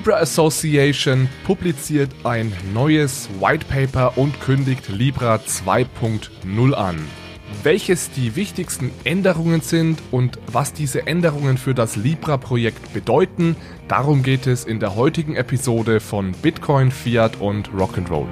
Libra Association publiziert ein neues White Paper und kündigt Libra 2.0 an. Welches die wichtigsten Änderungen sind und was diese Änderungen für das Libra-Projekt bedeuten, darum geht es in der heutigen Episode von Bitcoin, Fiat und Rock'n'Roll.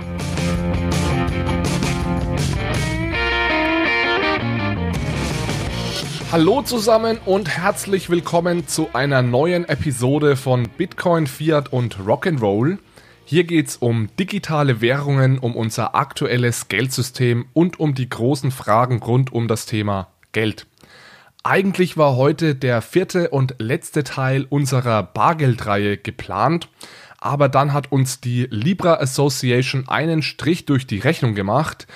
Hallo zusammen und herzlich willkommen zu einer neuen Episode von Bitcoin, Fiat und Rock'n'Roll. Hier geht es um digitale Währungen, um unser aktuelles Geldsystem und um die großen Fragen rund um das Thema Geld. Eigentlich war heute der vierte und letzte Teil unserer Bargeldreihe geplant, aber dann hat uns die Libra Association einen Strich durch die Rechnung gemacht,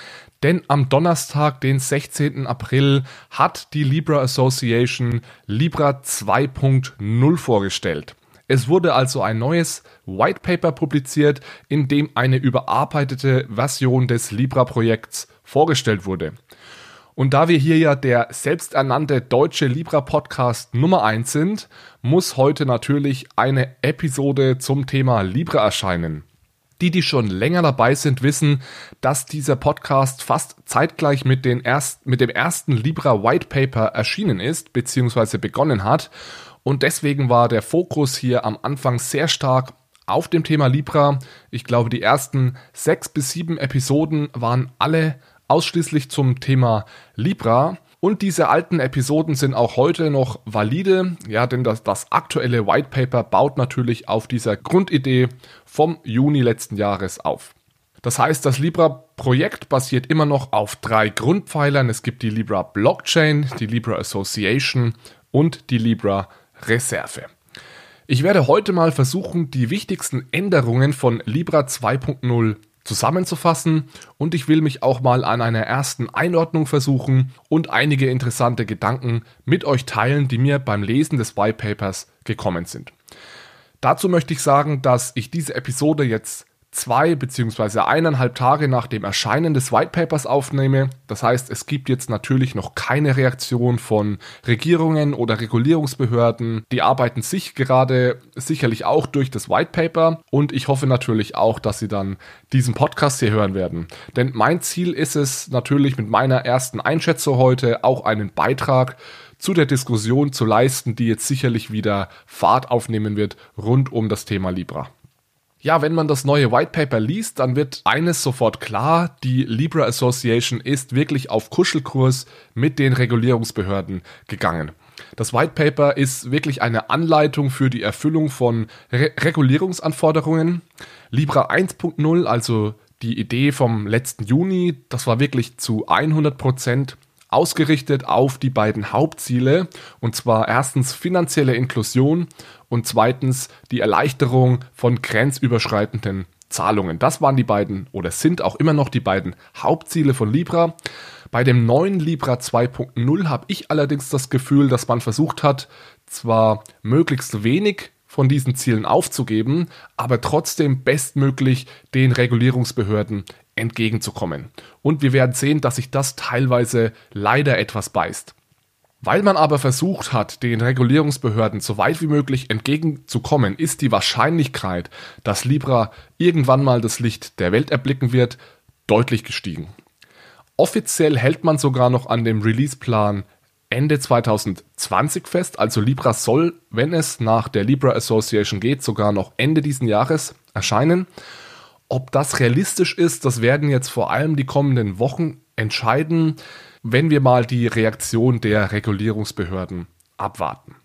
denn am Donnerstag, den 16. April, hat die Libra Association Libra 2.0 vorgestellt. Es wurde also ein neues White Paper publiziert, in dem eine überarbeitete Version des Libra-Projekts vorgestellt wurde. Und da wir hier ja der selbsternannte deutsche Libra-Podcast Nummer 1 sind, muss heute natürlich eine Episode zum Thema Libra erscheinen. Die, die schon länger dabei sind, wissen, dass dieser Podcast fast zeitgleich mit, den erst, mit dem ersten Libra White Paper erschienen ist, beziehungsweise begonnen hat. Und deswegen war der Fokus hier am Anfang sehr stark auf dem Thema Libra. Ich glaube, die ersten sechs bis sieben Episoden waren alle ausschließlich zum Thema Libra. Und diese alten Episoden sind auch heute noch valide, ja, denn das, das aktuelle White Paper baut natürlich auf dieser Grundidee vom Juni letzten Jahres auf. Das heißt, das Libra-Projekt basiert immer noch auf drei Grundpfeilern. Es gibt die Libra Blockchain, die Libra Association und die Libra Reserve. Ich werde heute mal versuchen, die wichtigsten Änderungen von Libra 2.0 zusammenzufassen und ich will mich auch mal an einer ersten Einordnung versuchen und einige interessante Gedanken mit euch teilen, die mir beim Lesen des White Papers gekommen sind. Dazu möchte ich sagen, dass ich diese Episode jetzt zwei beziehungsweise eineinhalb Tage nach dem Erscheinen des White Papers aufnehme. Das heißt, es gibt jetzt natürlich noch keine Reaktion von Regierungen oder Regulierungsbehörden. Die arbeiten sich gerade sicherlich auch durch das White Paper und ich hoffe natürlich auch, dass sie dann diesen Podcast hier hören werden. Denn mein Ziel ist es natürlich mit meiner ersten Einschätzung heute auch einen Beitrag zu der Diskussion zu leisten, die jetzt sicherlich wieder Fahrt aufnehmen wird rund um das Thema Libra. Ja, wenn man das neue White Paper liest, dann wird eines sofort klar, die Libra Association ist wirklich auf Kuschelkurs mit den Regulierungsbehörden gegangen. Das White Paper ist wirklich eine Anleitung für die Erfüllung von Re Regulierungsanforderungen. Libra 1.0, also die Idee vom letzten Juni, das war wirklich zu 100 Prozent ausgerichtet auf die beiden Hauptziele, und zwar erstens finanzielle Inklusion und zweitens die Erleichterung von grenzüberschreitenden Zahlungen. Das waren die beiden oder sind auch immer noch die beiden Hauptziele von Libra. Bei dem neuen Libra 2.0 habe ich allerdings das Gefühl, dass man versucht hat, zwar möglichst wenig von diesen Zielen aufzugeben, aber trotzdem bestmöglich den Regulierungsbehörden entgegenzukommen. Und wir werden sehen, dass sich das teilweise leider etwas beißt. Weil man aber versucht hat, den Regulierungsbehörden so weit wie möglich entgegenzukommen, ist die Wahrscheinlichkeit, dass Libra irgendwann mal das Licht der Welt erblicken wird, deutlich gestiegen. Offiziell hält man sogar noch an dem Releaseplan Ende 2020 fest, also Libra soll, wenn es nach der Libra Association geht, sogar noch Ende diesen Jahres erscheinen. Ob das realistisch ist, das werden jetzt vor allem die kommenden Wochen entscheiden, wenn wir mal die Reaktion der Regulierungsbehörden abwarten.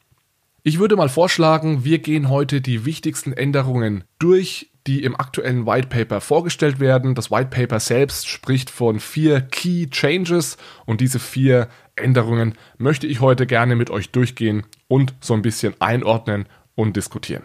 Ich würde mal vorschlagen, wir gehen heute die wichtigsten Änderungen durch, die im aktuellen White Paper vorgestellt werden. Das White Paper selbst spricht von vier Key Changes und diese vier Änderungen möchte ich heute gerne mit euch durchgehen und so ein bisschen einordnen und diskutieren.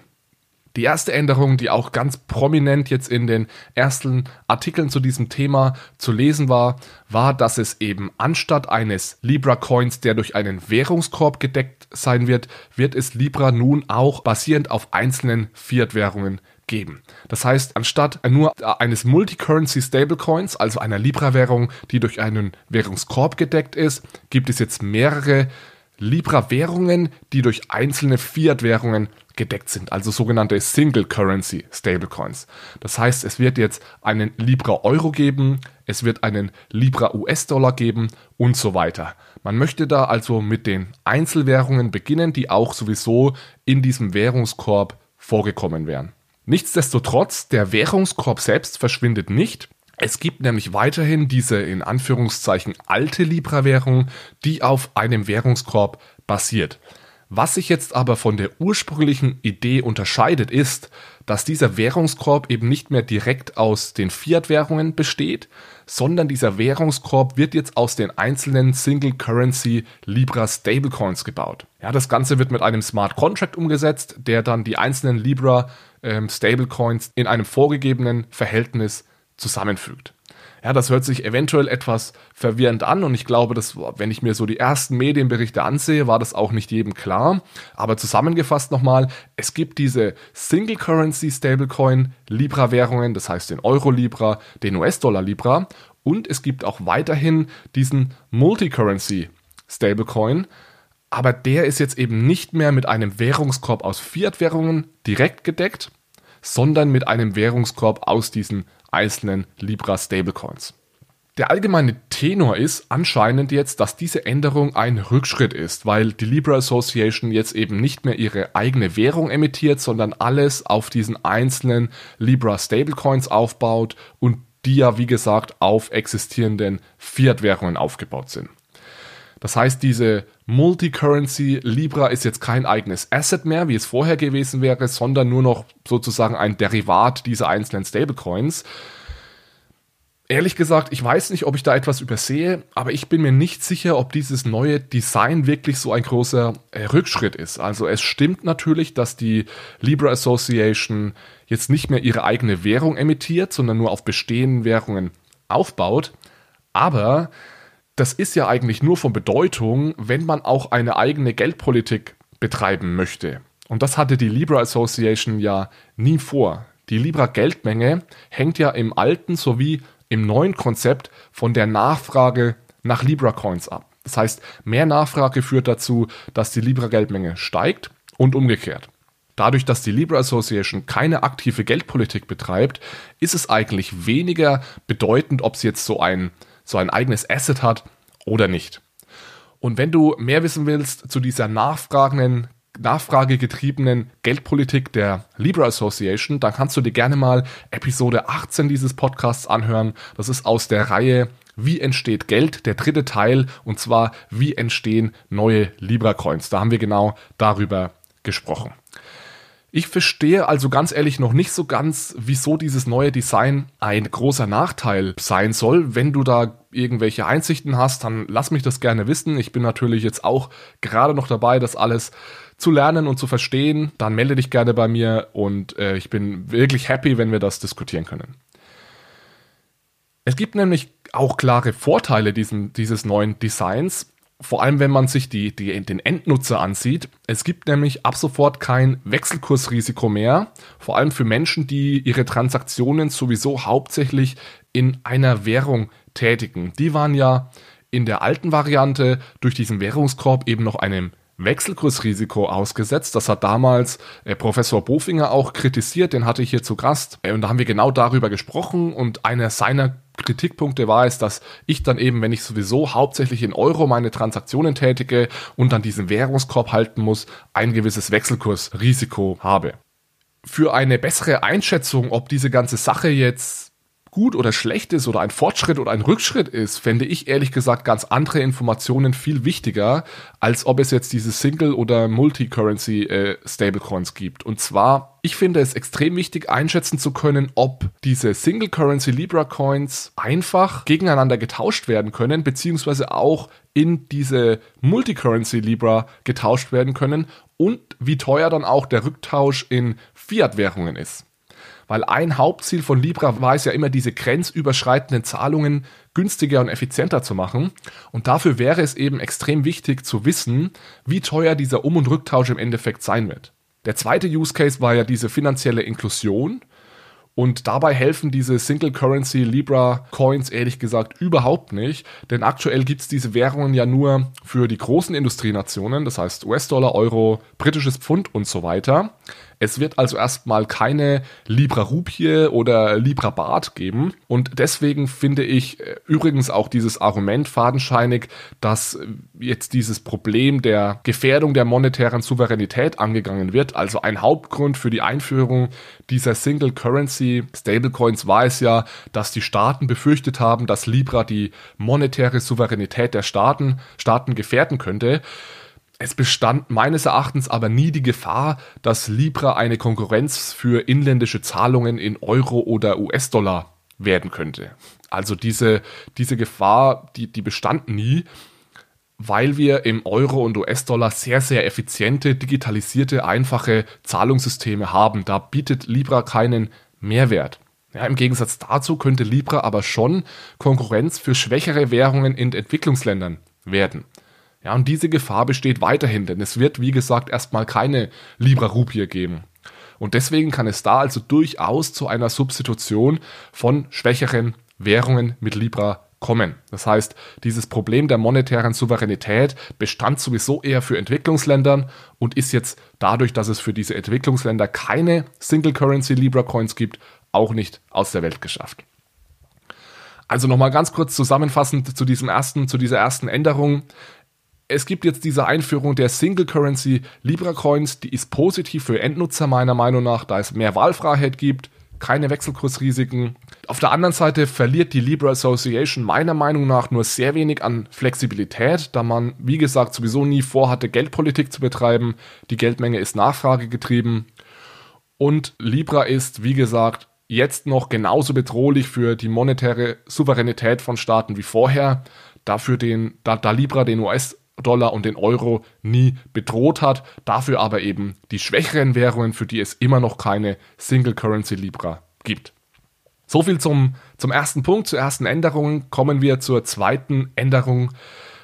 Die erste Änderung, die auch ganz prominent jetzt in den ersten Artikeln zu diesem Thema zu lesen war, war, dass es eben anstatt eines Libra Coins, der durch einen Währungskorb gedeckt sein wird, wird es Libra nun auch basierend auf einzelnen Fiat-Währungen geben. Das heißt, anstatt nur eines Multicurrency Stablecoins, also einer Libra-Währung, die durch einen Währungskorb gedeckt ist, gibt es jetzt mehrere Libra-Währungen, die durch einzelne Fiat-Währungen gedeckt sind, also sogenannte Single Currency Stablecoins. Das heißt, es wird jetzt einen Libra Euro geben, es wird einen Libra US-Dollar geben und so weiter. Man möchte da also mit den Einzelwährungen beginnen, die auch sowieso in diesem Währungskorb vorgekommen wären. Nichtsdestotrotz, der Währungskorb selbst verschwindet nicht. Es gibt nämlich weiterhin diese in Anführungszeichen alte Libra-Währung, die auf einem Währungskorb basiert. Was sich jetzt aber von der ursprünglichen Idee unterscheidet, ist, dass dieser Währungskorb eben nicht mehr direkt aus den Fiat-Währungen besteht, sondern dieser Währungskorb wird jetzt aus den einzelnen Single Currency Libra Stablecoins gebaut. Ja, das Ganze wird mit einem Smart Contract umgesetzt, der dann die einzelnen Libra ähm, Stablecoins in einem vorgegebenen Verhältnis zusammenfügt. Ja, das hört sich eventuell etwas verwirrend an und ich glaube, dass, wenn ich mir so die ersten Medienberichte ansehe, war das auch nicht jedem klar. Aber zusammengefasst nochmal, es gibt diese Single Currency Stablecoin Libra Währungen, das heißt den Euro Libra, den US-Dollar Libra und es gibt auch weiterhin diesen Multi-Currency Stablecoin, aber der ist jetzt eben nicht mehr mit einem Währungskorb aus Fiat-Währungen direkt gedeckt, sondern mit einem Währungskorb aus diesen einzelnen Libra Stablecoins. Der allgemeine Tenor ist anscheinend jetzt, dass diese Änderung ein Rückschritt ist, weil die Libra Association jetzt eben nicht mehr ihre eigene Währung emittiert, sondern alles auf diesen einzelnen Libra Stablecoins aufbaut und die ja, wie gesagt, auf existierenden Fiat-Währungen aufgebaut sind. Das heißt, diese Multicurrency Libra ist jetzt kein eigenes Asset mehr, wie es vorher gewesen wäre, sondern nur noch sozusagen ein Derivat dieser einzelnen Stablecoins. Ehrlich gesagt, ich weiß nicht, ob ich da etwas übersehe, aber ich bin mir nicht sicher, ob dieses neue Design wirklich so ein großer äh, Rückschritt ist. Also es stimmt natürlich, dass die Libra Association jetzt nicht mehr ihre eigene Währung emittiert, sondern nur auf bestehenden Währungen aufbaut. Aber das ist ja eigentlich nur von Bedeutung, wenn man auch eine eigene Geldpolitik betreiben möchte. Und das hatte die Libra Association ja nie vor. Die Libra Geldmenge hängt ja im alten sowie im neuen Konzept von der Nachfrage nach Libra Coins ab. Das heißt, mehr Nachfrage führt dazu, dass die Libra Geldmenge steigt und umgekehrt. Dadurch, dass die Libra Association keine aktive Geldpolitik betreibt, ist es eigentlich weniger bedeutend, ob sie jetzt so ein so ein eigenes Asset hat oder nicht. Und wenn du mehr wissen willst zu dieser nachfragenden, nachfragegetriebenen Geldpolitik der Libra Association, dann kannst du dir gerne mal Episode 18 dieses Podcasts anhören. Das ist aus der Reihe Wie entsteht Geld, der dritte Teil, und zwar Wie entstehen neue Libra Coins. Da haben wir genau darüber gesprochen. Ich verstehe also ganz ehrlich noch nicht so ganz, wieso dieses neue Design ein großer Nachteil sein soll. Wenn du da irgendwelche Einsichten hast, dann lass mich das gerne wissen. Ich bin natürlich jetzt auch gerade noch dabei, das alles zu lernen und zu verstehen. Dann melde dich gerne bei mir und äh, ich bin wirklich happy, wenn wir das diskutieren können. Es gibt nämlich auch klare Vorteile diesem, dieses neuen Designs vor allem wenn man sich die, die, den Endnutzer ansieht. Es gibt nämlich ab sofort kein Wechselkursrisiko mehr, vor allem für Menschen, die ihre Transaktionen sowieso hauptsächlich in einer Währung tätigen. Die waren ja in der alten Variante durch diesen Währungskorb eben noch einem Wechselkursrisiko ausgesetzt. Das hat damals äh, Professor Bofinger auch kritisiert, den hatte ich hier zu Gast. Äh, und da haben wir genau darüber gesprochen und einer seiner Kritikpunkte war es, dass ich dann eben, wenn ich sowieso hauptsächlich in Euro meine Transaktionen tätige und dann diesen Währungskorb halten muss, ein gewisses Wechselkursrisiko habe. Für eine bessere Einschätzung, ob diese ganze Sache jetzt gut oder schlecht ist oder ein Fortschritt oder ein Rückschritt ist, fände ich ehrlich gesagt ganz andere Informationen viel wichtiger, als ob es jetzt diese Single- oder Multi-Currency äh, gibt. Und zwar, ich finde es extrem wichtig einschätzen zu können, ob diese Single-Currency Libra Coins einfach gegeneinander getauscht werden können, beziehungsweise auch in diese Multi-Currency Libra getauscht werden können und wie teuer dann auch der Rücktausch in Fiat-Währungen ist. Weil ein Hauptziel von Libra war es ja immer, diese grenzüberschreitenden Zahlungen günstiger und effizienter zu machen. Und dafür wäre es eben extrem wichtig zu wissen, wie teuer dieser Um- und Rücktausch im Endeffekt sein wird. Der zweite Use Case war ja diese finanzielle Inklusion. Und dabei helfen diese Single Currency Libra Coins ehrlich gesagt überhaupt nicht, denn aktuell gibt es diese Währungen ja nur für die großen Industrienationen, das heißt US-Dollar, Euro, britisches Pfund und so weiter. Es wird also erstmal keine Libra Rupie oder Libra Baht geben. Und deswegen finde ich äh, übrigens auch dieses Argument fadenscheinig, dass äh, jetzt dieses Problem der Gefährdung der monetären Souveränität angegangen wird. Also ein Hauptgrund für die Einführung dieser Single Currency Stablecoins war es ja, dass die Staaten befürchtet haben, dass Libra die monetäre Souveränität der Staaten, Staaten gefährden könnte. Es bestand meines Erachtens aber nie die Gefahr, dass Libra eine Konkurrenz für inländische Zahlungen in Euro oder US-Dollar werden könnte. Also diese, diese Gefahr, die, die bestand nie, weil wir im Euro und US-Dollar sehr, sehr effiziente, digitalisierte, einfache Zahlungssysteme haben. Da bietet Libra keinen Mehrwert. Ja, Im Gegensatz dazu könnte Libra aber schon Konkurrenz für schwächere Währungen in Entwicklungsländern werden. Ja, und diese Gefahr besteht weiterhin, denn es wird, wie gesagt, erstmal keine Libra-Rupie geben. Und deswegen kann es da also durchaus zu einer Substitution von schwächeren Währungen mit Libra kommen. Das heißt, dieses Problem der monetären Souveränität bestand sowieso eher für Entwicklungsländern und ist jetzt dadurch, dass es für diese Entwicklungsländer keine Single Currency Libra Coins gibt, auch nicht aus der Welt geschafft. Also nochmal ganz kurz zusammenfassend zu diesem ersten, zu dieser ersten Änderung es gibt jetzt diese Einführung der Single Currency Libra Coins, die ist positiv für Endnutzer meiner Meinung nach, da es mehr Wahlfreiheit gibt, keine Wechselkursrisiken. Auf der anderen Seite verliert die Libra Association meiner Meinung nach nur sehr wenig an Flexibilität, da man, wie gesagt, sowieso nie vorhatte, Geldpolitik zu betreiben. Die Geldmenge ist nachfragegetrieben. Und Libra ist, wie gesagt, jetzt noch genauso bedrohlich für die monetäre Souveränität von Staaten wie vorher. Dafür den, da, da Libra den US Dollar und den Euro nie bedroht hat, dafür aber eben die schwächeren Währungen, für die es immer noch keine Single Currency Libra gibt. So viel zum, zum ersten Punkt, zur ersten Änderung. Kommen wir zur zweiten Änderung.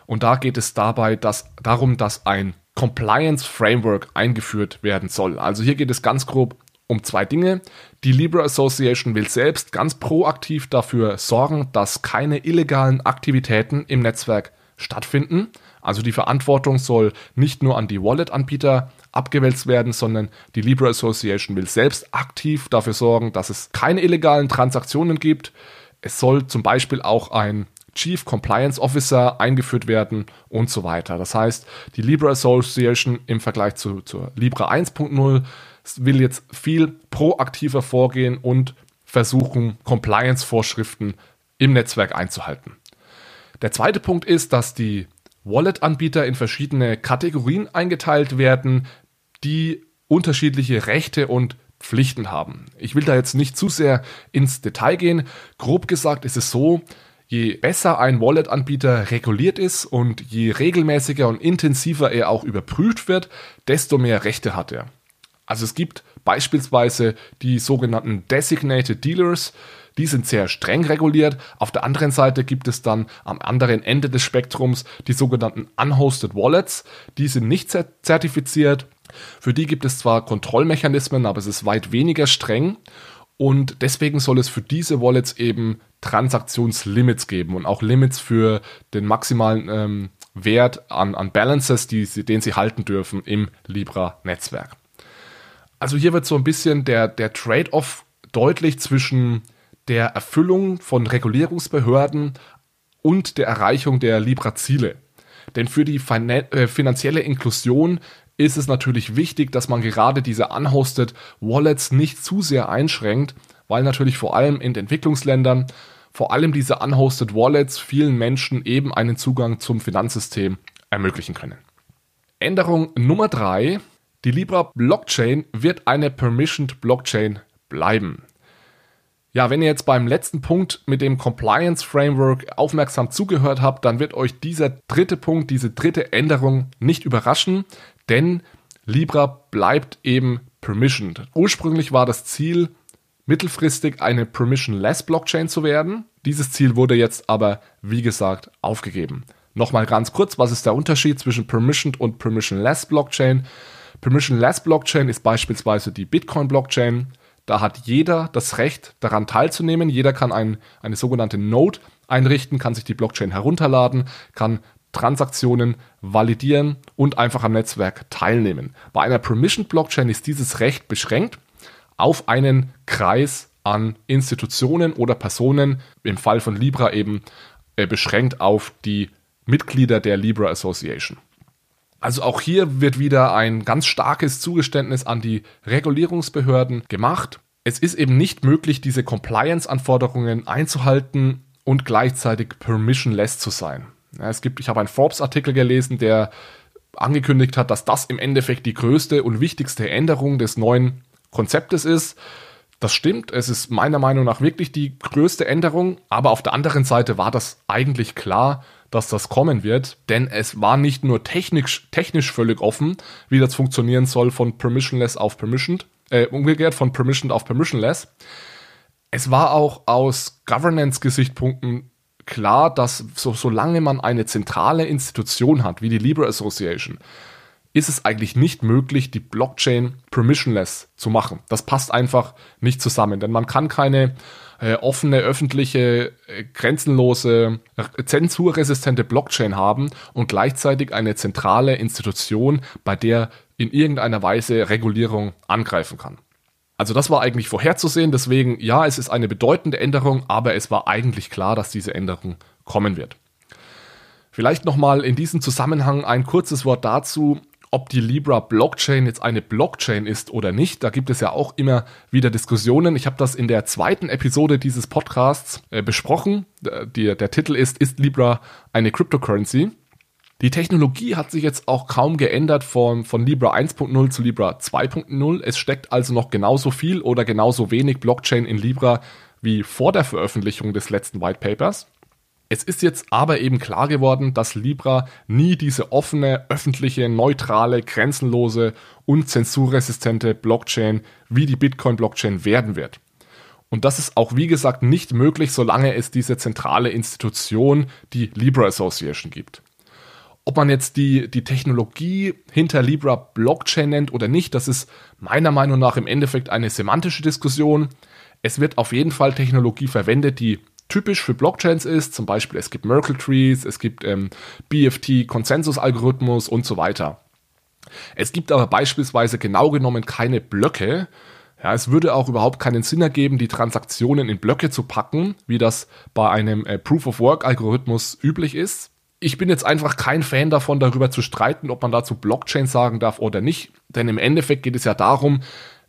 Und da geht es dabei dass, darum, dass ein Compliance Framework eingeführt werden soll. Also hier geht es ganz grob um zwei Dinge. Die Libra Association will selbst ganz proaktiv dafür sorgen, dass keine illegalen Aktivitäten im Netzwerk stattfinden. Also die Verantwortung soll nicht nur an die Wallet-Anbieter abgewälzt werden, sondern die Libra Association will selbst aktiv dafür sorgen, dass es keine illegalen Transaktionen gibt. Es soll zum Beispiel auch ein Chief Compliance Officer eingeführt werden und so weiter. Das heißt, die Libra Association im Vergleich zu, zur Libra 1.0 will jetzt viel proaktiver vorgehen und versuchen, Compliance-Vorschriften im Netzwerk einzuhalten. Der zweite Punkt ist, dass die Wallet-Anbieter in verschiedene Kategorien eingeteilt werden, die unterschiedliche Rechte und Pflichten haben. Ich will da jetzt nicht zu sehr ins Detail gehen. Grob gesagt ist es so, je besser ein Wallet-Anbieter reguliert ist und je regelmäßiger und intensiver er auch überprüft wird, desto mehr Rechte hat er. Also es gibt beispielsweise die sogenannten Designated Dealers, die sind sehr streng reguliert. Auf der anderen Seite gibt es dann am anderen Ende des Spektrums die sogenannten Unhosted Wallets. Die sind nicht zertifiziert. Für die gibt es zwar Kontrollmechanismen, aber es ist weit weniger streng. Und deswegen soll es für diese Wallets eben Transaktionslimits geben und auch Limits für den maximalen ähm, Wert an, an Balances, die, den sie halten dürfen im Libra-Netzwerk. Also hier wird so ein bisschen der, der Trade-off deutlich zwischen der Erfüllung von Regulierungsbehörden und der Erreichung der Libra-Ziele. Denn für die äh, finanzielle Inklusion ist es natürlich wichtig, dass man gerade diese unhosted Wallets nicht zu sehr einschränkt, weil natürlich vor allem in Entwicklungsländern vor allem diese unhosted Wallets vielen Menschen eben einen Zugang zum Finanzsystem ermöglichen können. Änderung Nummer drei: Die Libra Blockchain wird eine Permissioned Blockchain bleiben. Ja, wenn ihr jetzt beim letzten Punkt mit dem Compliance Framework aufmerksam zugehört habt, dann wird euch dieser dritte Punkt, diese dritte Änderung nicht überraschen, denn Libra bleibt eben permissioned. Ursprünglich war das Ziel, mittelfristig eine permissionless Blockchain zu werden. Dieses Ziel wurde jetzt aber, wie gesagt, aufgegeben. Nochmal ganz kurz, was ist der Unterschied zwischen permissioned und permissionless Blockchain? Permissionless Blockchain ist beispielsweise die Bitcoin Blockchain. Da hat jeder das Recht, daran teilzunehmen. Jeder kann ein, eine sogenannte Node einrichten, kann sich die Blockchain herunterladen, kann Transaktionen validieren und einfach am Netzwerk teilnehmen. Bei einer Permissioned Blockchain ist dieses Recht beschränkt auf einen Kreis an Institutionen oder Personen, im Fall von Libra eben äh, beschränkt auf die Mitglieder der Libra Association. Also auch hier wird wieder ein ganz starkes Zugeständnis an die Regulierungsbehörden gemacht. Es ist eben nicht möglich, diese Compliance-Anforderungen einzuhalten und gleichzeitig permissionless zu sein. Ja, es gibt, ich habe einen Forbes-Artikel gelesen, der angekündigt hat, dass das im Endeffekt die größte und wichtigste Änderung des neuen Konzeptes ist. Das stimmt, es ist meiner Meinung nach wirklich die größte Änderung, aber auf der anderen Seite war das eigentlich klar, dass das kommen wird, denn es war nicht nur technisch, technisch völlig offen, wie das funktionieren soll von permissionless auf permissioned, äh, umgekehrt von permissioned auf permissionless. Es war auch aus Governance-Gesichtspunkten klar, dass so, solange man eine zentrale Institution hat, wie die Libra Association, ist es eigentlich nicht möglich, die Blockchain permissionless zu machen. Das passt einfach nicht zusammen, denn man kann keine äh, offene, öffentliche, äh, grenzenlose, zensurresistente Blockchain haben und gleichzeitig eine zentrale Institution, bei der in irgendeiner Weise Regulierung angreifen kann. Also das war eigentlich vorherzusehen, deswegen ja, es ist eine bedeutende Änderung, aber es war eigentlich klar, dass diese Änderung kommen wird. Vielleicht nochmal in diesem Zusammenhang ein kurzes Wort dazu, ob die Libra Blockchain jetzt eine Blockchain ist oder nicht. Da gibt es ja auch immer wieder Diskussionen. Ich habe das in der zweiten Episode dieses Podcasts äh, besprochen. Der, der Titel ist, ist Libra eine Cryptocurrency? Die Technologie hat sich jetzt auch kaum geändert von, von Libra 1.0 zu Libra 2.0. Es steckt also noch genauso viel oder genauso wenig Blockchain in Libra wie vor der Veröffentlichung des letzten White Papers. Es ist jetzt aber eben klar geworden, dass Libra nie diese offene, öffentliche, neutrale, grenzenlose und zensurresistente Blockchain wie die Bitcoin-Blockchain werden wird. Und das ist auch, wie gesagt, nicht möglich, solange es diese zentrale Institution, die Libra Association, gibt. Ob man jetzt die, die Technologie hinter Libra Blockchain nennt oder nicht, das ist meiner Meinung nach im Endeffekt eine semantische Diskussion. Es wird auf jeden Fall Technologie verwendet, die typisch für Blockchains ist. Zum Beispiel es gibt Merkle Trees, es gibt ähm, BFT, Konsensusalgorithmus und so weiter. Es gibt aber beispielsweise genau genommen keine Blöcke. Ja, es würde auch überhaupt keinen Sinn ergeben, die Transaktionen in Blöcke zu packen, wie das bei einem äh, Proof-of-Work-Algorithmus üblich ist. Ich bin jetzt einfach kein Fan davon, darüber zu streiten, ob man dazu Blockchain sagen darf oder nicht. Denn im Endeffekt geht es ja darum,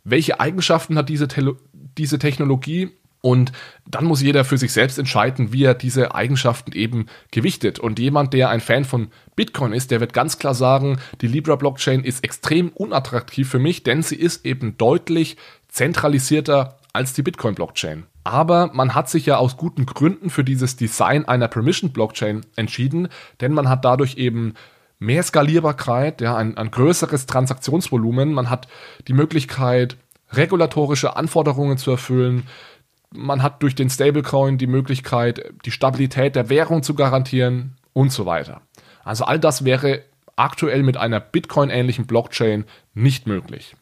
welche Eigenschaften hat diese, Te diese Technologie und dann muss jeder für sich selbst entscheiden, wie er diese Eigenschaften eben gewichtet. Und jemand, der ein Fan von Bitcoin ist, der wird ganz klar sagen, die Libra Blockchain ist extrem unattraktiv für mich, denn sie ist eben deutlich zentralisierter als die Bitcoin Blockchain. Aber man hat sich ja aus guten Gründen für dieses Design einer Permission Blockchain entschieden, denn man hat dadurch eben mehr Skalierbarkeit, ja, ein, ein größeres Transaktionsvolumen, man hat die Möglichkeit, regulatorische Anforderungen zu erfüllen, man hat durch den Stablecoin die Möglichkeit, die Stabilität der Währung zu garantieren und so weiter. Also all das wäre aktuell mit einer Bitcoin-ähnlichen Blockchain nicht möglich.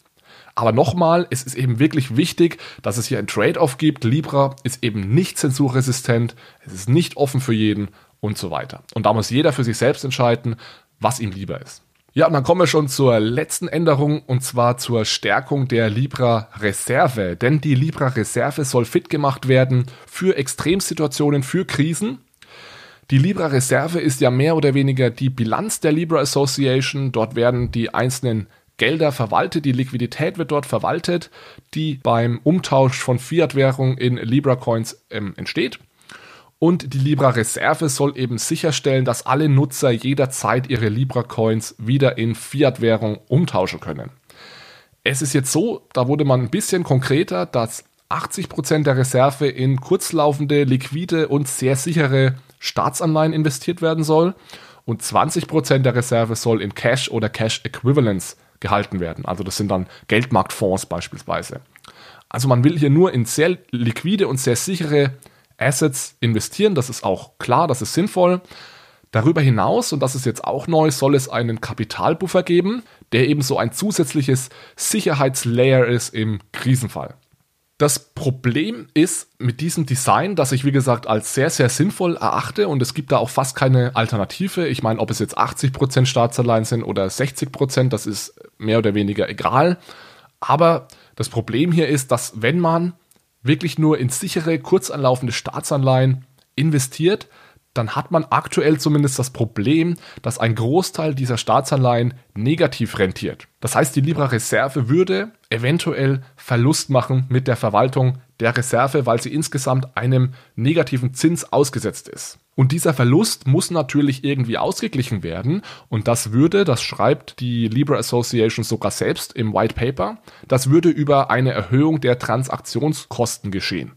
Aber nochmal, es ist eben wirklich wichtig, dass es hier ein Trade-off gibt. Libra ist eben nicht zensurresistent, es ist nicht offen für jeden und so weiter. Und da muss jeder für sich selbst entscheiden, was ihm lieber ist. Ja, und dann kommen wir schon zur letzten Änderung und zwar zur Stärkung der Libra Reserve. Denn die Libra Reserve soll fit gemacht werden für Extremsituationen, für Krisen. Die Libra Reserve ist ja mehr oder weniger die Bilanz der Libra Association. Dort werden die einzelnen Gelder verwaltet, die Liquidität wird dort verwaltet, die beim Umtausch von Fiat-Währung in Libra Coins ähm, entsteht. Und die Libra Reserve soll eben sicherstellen, dass alle Nutzer jederzeit ihre Libra Coins wieder in Fiat-Währung umtauschen können. Es ist jetzt so, da wurde man ein bisschen konkreter, dass 80% der Reserve in kurzlaufende, liquide und sehr sichere Staatsanleihen investiert werden soll und 20% der Reserve soll in Cash oder Cash Equivalents gehalten werden. Also das sind dann Geldmarktfonds beispielsweise. Also man will hier nur in sehr liquide und sehr sichere Assets investieren. Das ist auch klar, das ist sinnvoll. Darüber hinaus, und das ist jetzt auch neu, soll es einen Kapitalbuffer geben, der eben so ein zusätzliches Sicherheitslayer ist im Krisenfall. Das Problem ist mit diesem Design, das ich wie gesagt als sehr, sehr sinnvoll erachte und es gibt da auch fast keine Alternative. Ich meine, ob es jetzt 80% Staatsanleihen sind oder 60%, das ist mehr oder weniger egal. Aber das Problem hier ist, dass wenn man wirklich nur in sichere, kurzanlaufende Staatsanleihen investiert, dann hat man aktuell zumindest das Problem, dass ein Großteil dieser Staatsanleihen negativ rentiert. Das heißt, die Libra Reserve würde eventuell Verlust machen mit der Verwaltung der Reserve, weil sie insgesamt einem negativen Zins ausgesetzt ist. Und dieser Verlust muss natürlich irgendwie ausgeglichen werden. Und das würde, das schreibt die Libra Association sogar selbst im White Paper, das würde über eine Erhöhung der Transaktionskosten geschehen.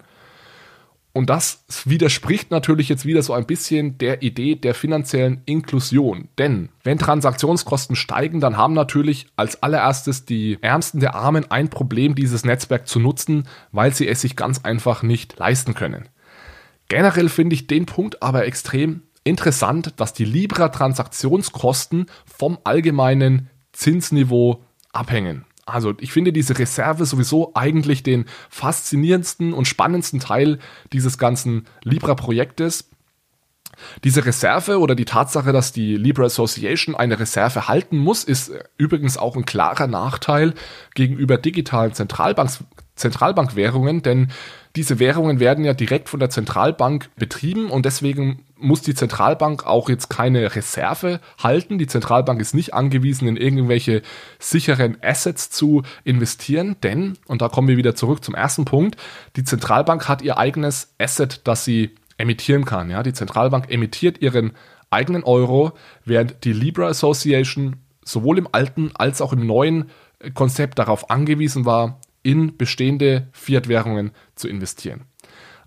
Und das widerspricht natürlich jetzt wieder so ein bisschen der Idee der finanziellen Inklusion. Denn wenn Transaktionskosten steigen, dann haben natürlich als allererstes die Ärmsten der Armen ein Problem, dieses Netzwerk zu nutzen, weil sie es sich ganz einfach nicht leisten können. Generell finde ich den Punkt aber extrem interessant, dass die Libra-Transaktionskosten vom allgemeinen Zinsniveau abhängen. Also ich finde diese Reserve sowieso eigentlich den faszinierendsten und spannendsten Teil dieses ganzen Libra-Projektes. Diese Reserve oder die Tatsache, dass die Libra Association eine Reserve halten muss, ist übrigens auch ein klarer Nachteil gegenüber digitalen Zentralbanks Zentralbankwährungen, denn diese Währungen werden ja direkt von der Zentralbank betrieben und deswegen muss die Zentralbank auch jetzt keine Reserve halten. Die Zentralbank ist nicht angewiesen, in irgendwelche sicheren Assets zu investieren, denn, und da kommen wir wieder zurück zum ersten Punkt, die Zentralbank hat ihr eigenes Asset, das sie emittieren kann. Ja? Die Zentralbank emittiert ihren eigenen Euro, während die Libra Association sowohl im alten als auch im neuen Konzept darauf angewiesen war, in bestehende Fiat-Währungen zu investieren.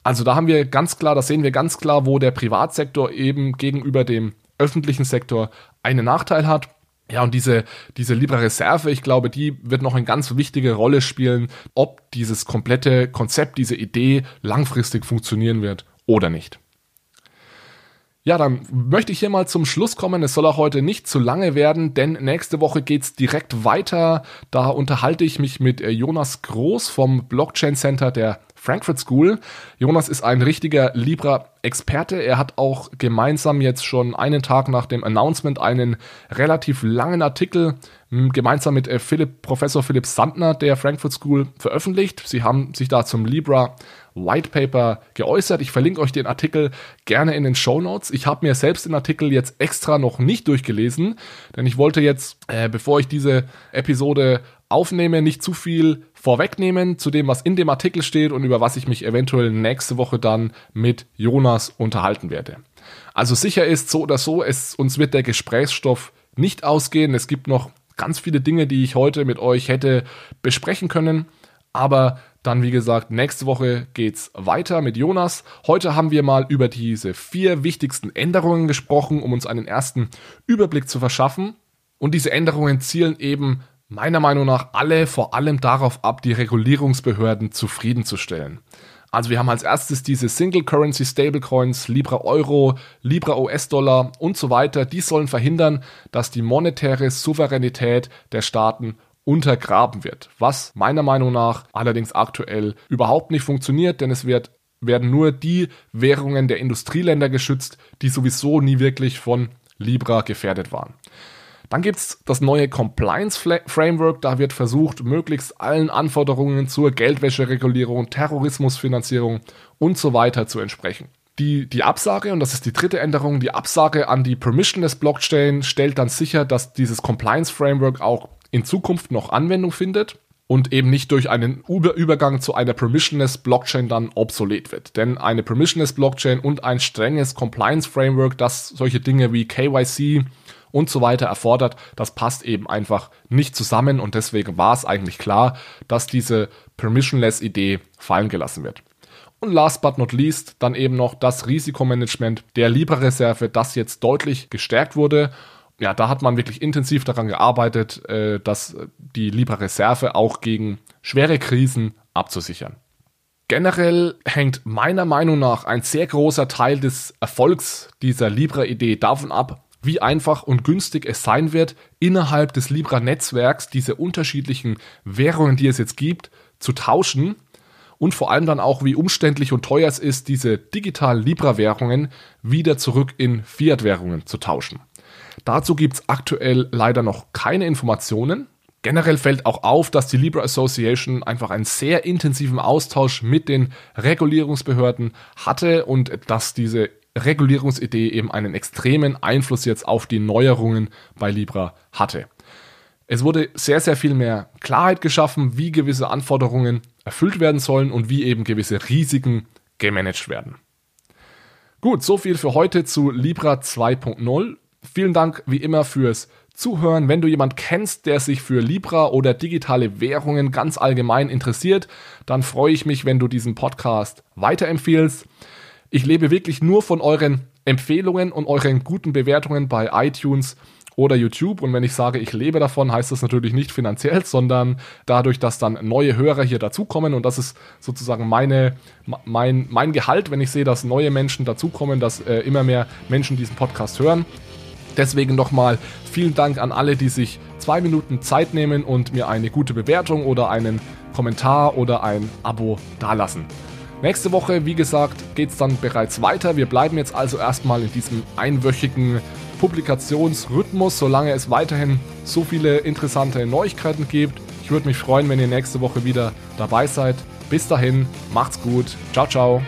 Also da haben wir ganz klar, da sehen wir ganz klar, wo der Privatsektor eben gegenüber dem öffentlichen Sektor einen Nachteil hat. Ja, und diese, diese Libra Reserve, ich glaube, die wird noch eine ganz wichtige Rolle spielen, ob dieses komplette Konzept, diese Idee langfristig funktionieren wird oder nicht. Ja, dann möchte ich hier mal zum Schluss kommen. Es soll auch heute nicht zu lange werden, denn nächste Woche geht's direkt weiter. Da unterhalte ich mich mit äh, Jonas Groß vom Blockchain Center der Frankfurt School. Jonas ist ein richtiger Libra-Experte. Er hat auch gemeinsam jetzt schon einen Tag nach dem Announcement einen relativ langen Artikel gemeinsam mit äh, Philipp, Professor Philipp Sandner der Frankfurt School veröffentlicht. Sie haben sich da zum Libra White Paper geäußert. Ich verlinke euch den Artikel gerne in den Show Notes. Ich habe mir selbst den Artikel jetzt extra noch nicht durchgelesen, denn ich wollte jetzt, äh, bevor ich diese Episode aufnehme, nicht zu viel vorwegnehmen zu dem, was in dem Artikel steht und über was ich mich eventuell nächste Woche dann mit Jonas unterhalten werde. Also sicher ist so oder so, es, uns wird der Gesprächsstoff nicht ausgehen. Es gibt noch ganz viele Dinge, die ich heute mit euch hätte besprechen können. Aber dann, wie gesagt, nächste Woche geht's weiter mit Jonas. Heute haben wir mal über diese vier wichtigsten Änderungen gesprochen, um uns einen ersten Überblick zu verschaffen. Und diese Änderungen zielen eben meiner Meinung nach alle vor allem darauf ab, die Regulierungsbehörden zufriedenzustellen. Also wir haben als erstes diese Single Currency Stablecoins, Libra Euro, Libra US-Dollar und so weiter. Die sollen verhindern, dass die monetäre Souveränität der Staaten untergraben wird. Was meiner Meinung nach allerdings aktuell überhaupt nicht funktioniert, denn es wird, werden nur die Währungen der Industrieländer geschützt, die sowieso nie wirklich von Libra gefährdet waren. Dann gibt es das neue Compliance Framework. Da wird versucht, möglichst allen Anforderungen zur Geldwäscheregulierung, Terrorismusfinanzierung und so weiter zu entsprechen. Die, die Absage, und das ist die dritte Änderung, die Absage an die Permissionless Blockchain stellt dann sicher, dass dieses Compliance Framework auch in Zukunft noch Anwendung findet und eben nicht durch einen Übergang zu einer permissionless Blockchain dann obsolet wird. Denn eine permissionless Blockchain und ein strenges Compliance Framework, das solche Dinge wie KYC und so weiter erfordert, das passt eben einfach nicht zusammen und deswegen war es eigentlich klar, dass diese permissionless Idee fallen gelassen wird. Und last but not least dann eben noch das Risikomanagement der Libra-Reserve, das jetzt deutlich gestärkt wurde. Ja, da hat man wirklich intensiv daran gearbeitet, äh, dass die Libra-Reserve auch gegen schwere Krisen abzusichern. Generell hängt meiner Meinung nach ein sehr großer Teil des Erfolgs dieser Libra-Idee davon ab, wie einfach und günstig es sein wird, innerhalb des Libra-Netzwerks diese unterschiedlichen Währungen, die es jetzt gibt, zu tauschen. und vor allem dann auch, wie umständlich und teuer es ist, diese digitalen Libra-Währungen wieder zurück in Fiat-Währungen zu tauschen. Dazu gibt es aktuell leider noch keine Informationen. Generell fällt auch auf, dass die Libra Association einfach einen sehr intensiven Austausch mit den Regulierungsbehörden hatte und dass diese Regulierungsidee eben einen extremen Einfluss jetzt auf die Neuerungen bei Libra hatte. Es wurde sehr, sehr viel mehr Klarheit geschaffen, wie gewisse Anforderungen erfüllt werden sollen und wie eben gewisse Risiken gemanagt werden. Gut, so viel für heute zu Libra 2.0. Vielen Dank wie immer fürs Zuhören. Wenn du jemand kennst, der sich für Libra oder digitale Währungen ganz allgemein interessiert, dann freue ich mich, wenn du diesen Podcast weiterempfiehlst. Ich lebe wirklich nur von euren Empfehlungen und euren guten Bewertungen bei iTunes oder YouTube. Und wenn ich sage, ich lebe davon, heißt das natürlich nicht finanziell, sondern dadurch, dass dann neue Hörer hier dazukommen. Und das ist sozusagen meine, mein, mein Gehalt, wenn ich sehe, dass neue Menschen dazukommen, dass äh, immer mehr Menschen diesen Podcast hören. Deswegen nochmal vielen Dank an alle, die sich zwei Minuten Zeit nehmen und mir eine gute Bewertung oder einen Kommentar oder ein Abo dalassen. Nächste Woche, wie gesagt, geht es dann bereits weiter. Wir bleiben jetzt also erstmal in diesem einwöchigen Publikationsrhythmus, solange es weiterhin so viele interessante Neuigkeiten gibt. Ich würde mich freuen, wenn ihr nächste Woche wieder dabei seid. Bis dahin, macht's gut. Ciao, ciao.